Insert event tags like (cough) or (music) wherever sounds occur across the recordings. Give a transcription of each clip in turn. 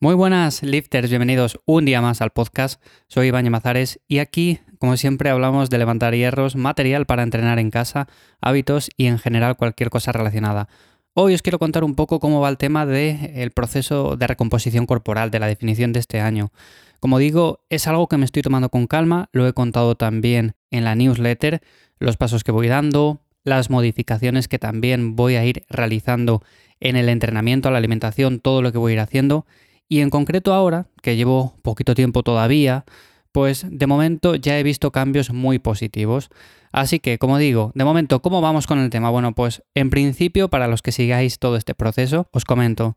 Muy buenas lifters, bienvenidos un día más al podcast. Soy Iván Mazares y aquí, como siempre, hablamos de levantar hierros, material para entrenar en casa, hábitos y en general cualquier cosa relacionada. Hoy os quiero contar un poco cómo va el tema del proceso de recomposición corporal, de la definición de este año. Como digo, es algo que me estoy tomando con calma, lo he contado también en la newsletter, los pasos que voy dando, las modificaciones que también voy a ir realizando en el entrenamiento, la alimentación, todo lo que voy a ir haciendo. Y en concreto ahora, que llevo poquito tiempo todavía, pues de momento ya he visto cambios muy positivos. Así que, como digo, de momento, ¿cómo vamos con el tema? Bueno, pues en principio, para los que sigáis todo este proceso, os comento.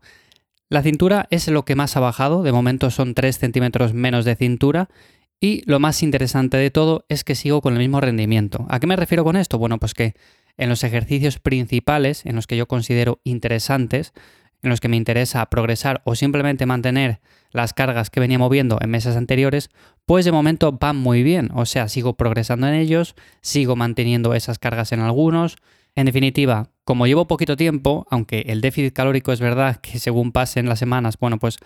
La cintura es lo que más ha bajado, de momento son 3 centímetros menos de cintura y lo más interesante de todo es que sigo con el mismo rendimiento. ¿A qué me refiero con esto? Bueno, pues que en los ejercicios principales, en los que yo considero interesantes, en los que me interesa progresar o simplemente mantener las cargas que venía moviendo en meses anteriores, pues de momento van muy bien. O sea, sigo progresando en ellos, sigo manteniendo esas cargas en algunos. En definitiva, como llevo poquito tiempo, aunque el déficit calórico es verdad que según pasen las semanas, bueno, pues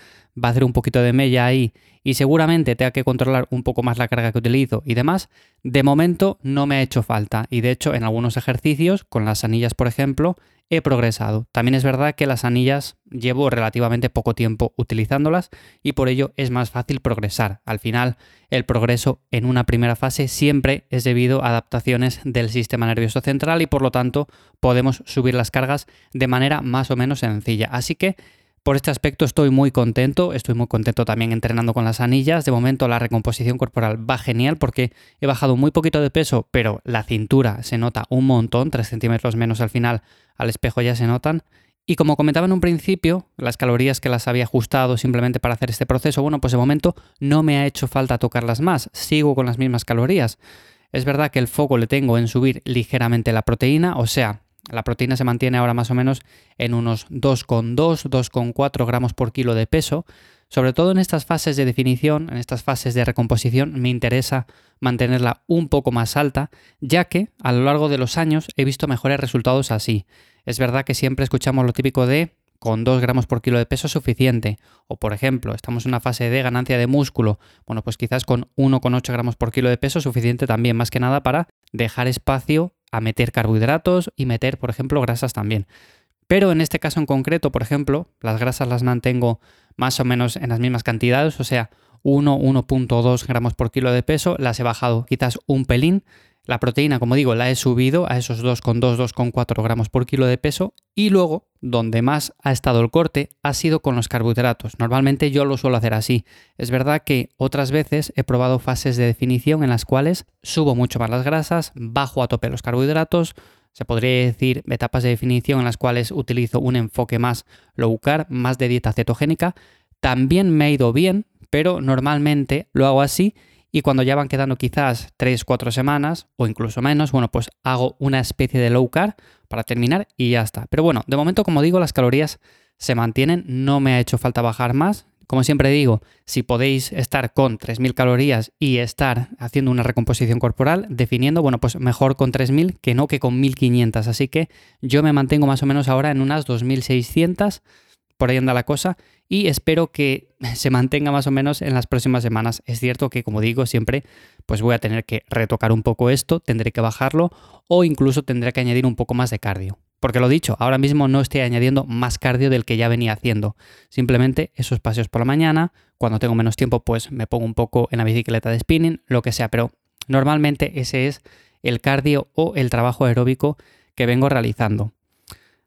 va a hacer un poquito de mella ahí y seguramente tenga que controlar un poco más la carga que utilizo y demás, de momento no me ha hecho falta y de hecho en algunos ejercicios, con las anillas por ejemplo, he progresado. También es verdad que las anillas llevo relativamente poco tiempo utilizándolas y por ello es más fácil progresar. Al final, el progreso en una primera fase siempre es debido a adaptaciones del sistema nervioso central y por lo tanto podemos subir las cargas de manera más o menos sencilla. Así que por este aspecto estoy muy contento, estoy muy contento también entrenando con las anillas. De momento la recomposición corporal va genial porque he bajado muy poquito de peso, pero la cintura se nota un montón, 3 centímetros menos al final, al espejo ya se notan. Y como comentaba en un principio, las calorías que las había ajustado simplemente para hacer este proceso, bueno, pues de momento no me ha hecho falta tocarlas más, sigo con las mismas calorías. Es verdad que el foco le tengo en subir ligeramente la proteína, o sea, la proteína se mantiene ahora más o menos en unos 2,2, 2,4 gramos por kilo de peso. Sobre todo en estas fases de definición, en estas fases de recomposición, me interesa mantenerla un poco más alta, ya que a lo largo de los años he visto mejores resultados así. Es verdad que siempre escuchamos lo típico de con 2 gramos por kilo de peso suficiente. O por ejemplo, estamos en una fase de ganancia de músculo. Bueno, pues quizás con 1,8 gramos por kilo de peso suficiente también, más que nada para dejar espacio a meter carbohidratos y meter, por ejemplo, grasas también. Pero en este caso en concreto, por ejemplo, las grasas las mantengo más o menos en las mismas cantidades, o sea, 1, 1.2 gramos por kilo de peso, las he bajado quizás un pelín. La proteína, como digo, la he subido a esos 2,2, 2,4 gramos por kilo de peso. Y luego, donde más ha estado el corte, ha sido con los carbohidratos. Normalmente yo lo suelo hacer así. Es verdad que otras veces he probado fases de definición en las cuales subo mucho más las grasas, bajo a tope los carbohidratos. Se podría decir etapas de definición en las cuales utilizo un enfoque más low carb, más de dieta cetogénica. También me ha ido bien, pero normalmente lo hago así y cuando ya van quedando quizás 3-4 semanas o incluso menos, bueno, pues hago una especie de low carb para terminar y ya está. Pero bueno, de momento, como digo, las calorías se mantienen, no me ha hecho falta bajar más. Como siempre digo, si podéis estar con 3.000 calorías y estar haciendo una recomposición corporal, definiendo, bueno, pues mejor con 3.000 que no que con 1.500. Así que yo me mantengo más o menos ahora en unas 2.600 por ahí anda la cosa y espero que (laughs) se mantenga más o menos en las próximas semanas. Es cierto que, como digo, siempre pues voy a tener que retocar un poco esto, tendré que bajarlo o incluso tendré que añadir un poco más de cardio. Porque lo dicho, ahora mismo no estoy añadiendo más cardio del que ya venía haciendo. Simplemente esos paseos por la mañana, cuando tengo menos tiempo, pues me pongo un poco en la bicicleta de spinning, lo que sea, pero normalmente ese es el cardio o el trabajo aeróbico que vengo realizando.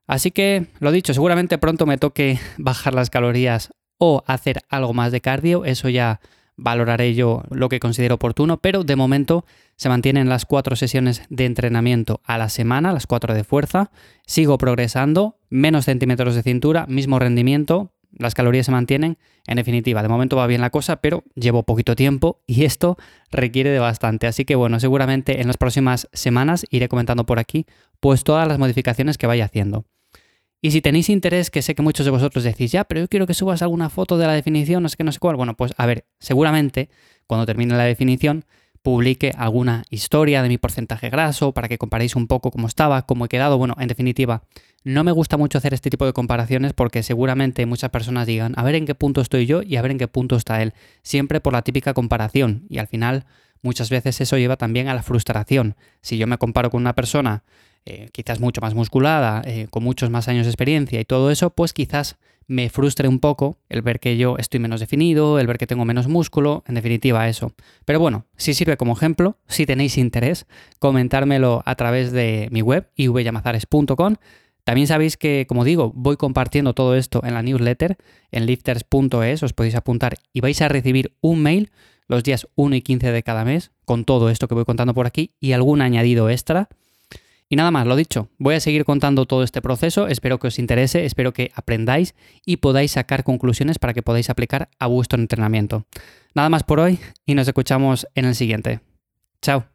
Así que, lo dicho, seguramente pronto me toque (laughs) bajar las calorías o hacer algo más de cardio, eso ya valoraré yo lo que considero oportuno, pero de momento se mantienen las cuatro sesiones de entrenamiento a la semana, las cuatro de fuerza, sigo progresando, menos centímetros de cintura, mismo rendimiento, las calorías se mantienen, en definitiva, de momento va bien la cosa, pero llevo poquito tiempo (laughs) y esto requiere de bastante, así que bueno, seguramente en las próximas semanas iré comentando por aquí pues todas las modificaciones que vaya haciendo. Y si tenéis interés, que sé que muchos de vosotros decís, ya, pero yo quiero que subas alguna foto de la definición, no sé qué, no sé cuál. Bueno, pues a ver, seguramente cuando termine la definición, publique alguna historia de mi porcentaje graso para que comparéis un poco cómo estaba, cómo he quedado. Bueno, en definitiva, no me gusta mucho hacer este tipo de comparaciones porque seguramente muchas personas digan, a ver en qué punto estoy yo y a ver en qué punto está él. Siempre por la típica comparación. Y al final, muchas veces eso lleva también a la frustración. Si yo me comparo con una persona eh, quizás mucho más musculada, eh, con muchos más años de experiencia y todo eso, pues quizás me frustre un poco el ver que yo estoy menos definido, el ver que tengo menos músculo, en definitiva eso. Pero bueno, si sirve como ejemplo, si tenéis interés, comentármelo a través de mi web ivyamazares.com. También sabéis que, como digo, voy compartiendo todo esto en la newsletter en lifters.es, os podéis apuntar y vais a recibir un mail los días 1 y 15 de cada mes con todo esto que voy contando por aquí y algún añadido extra. Y nada más, lo dicho, voy a seguir contando todo este proceso, espero que os interese, espero que aprendáis y podáis sacar conclusiones para que podáis aplicar a vuestro entrenamiento. Nada más por hoy y nos escuchamos en el siguiente. Chao.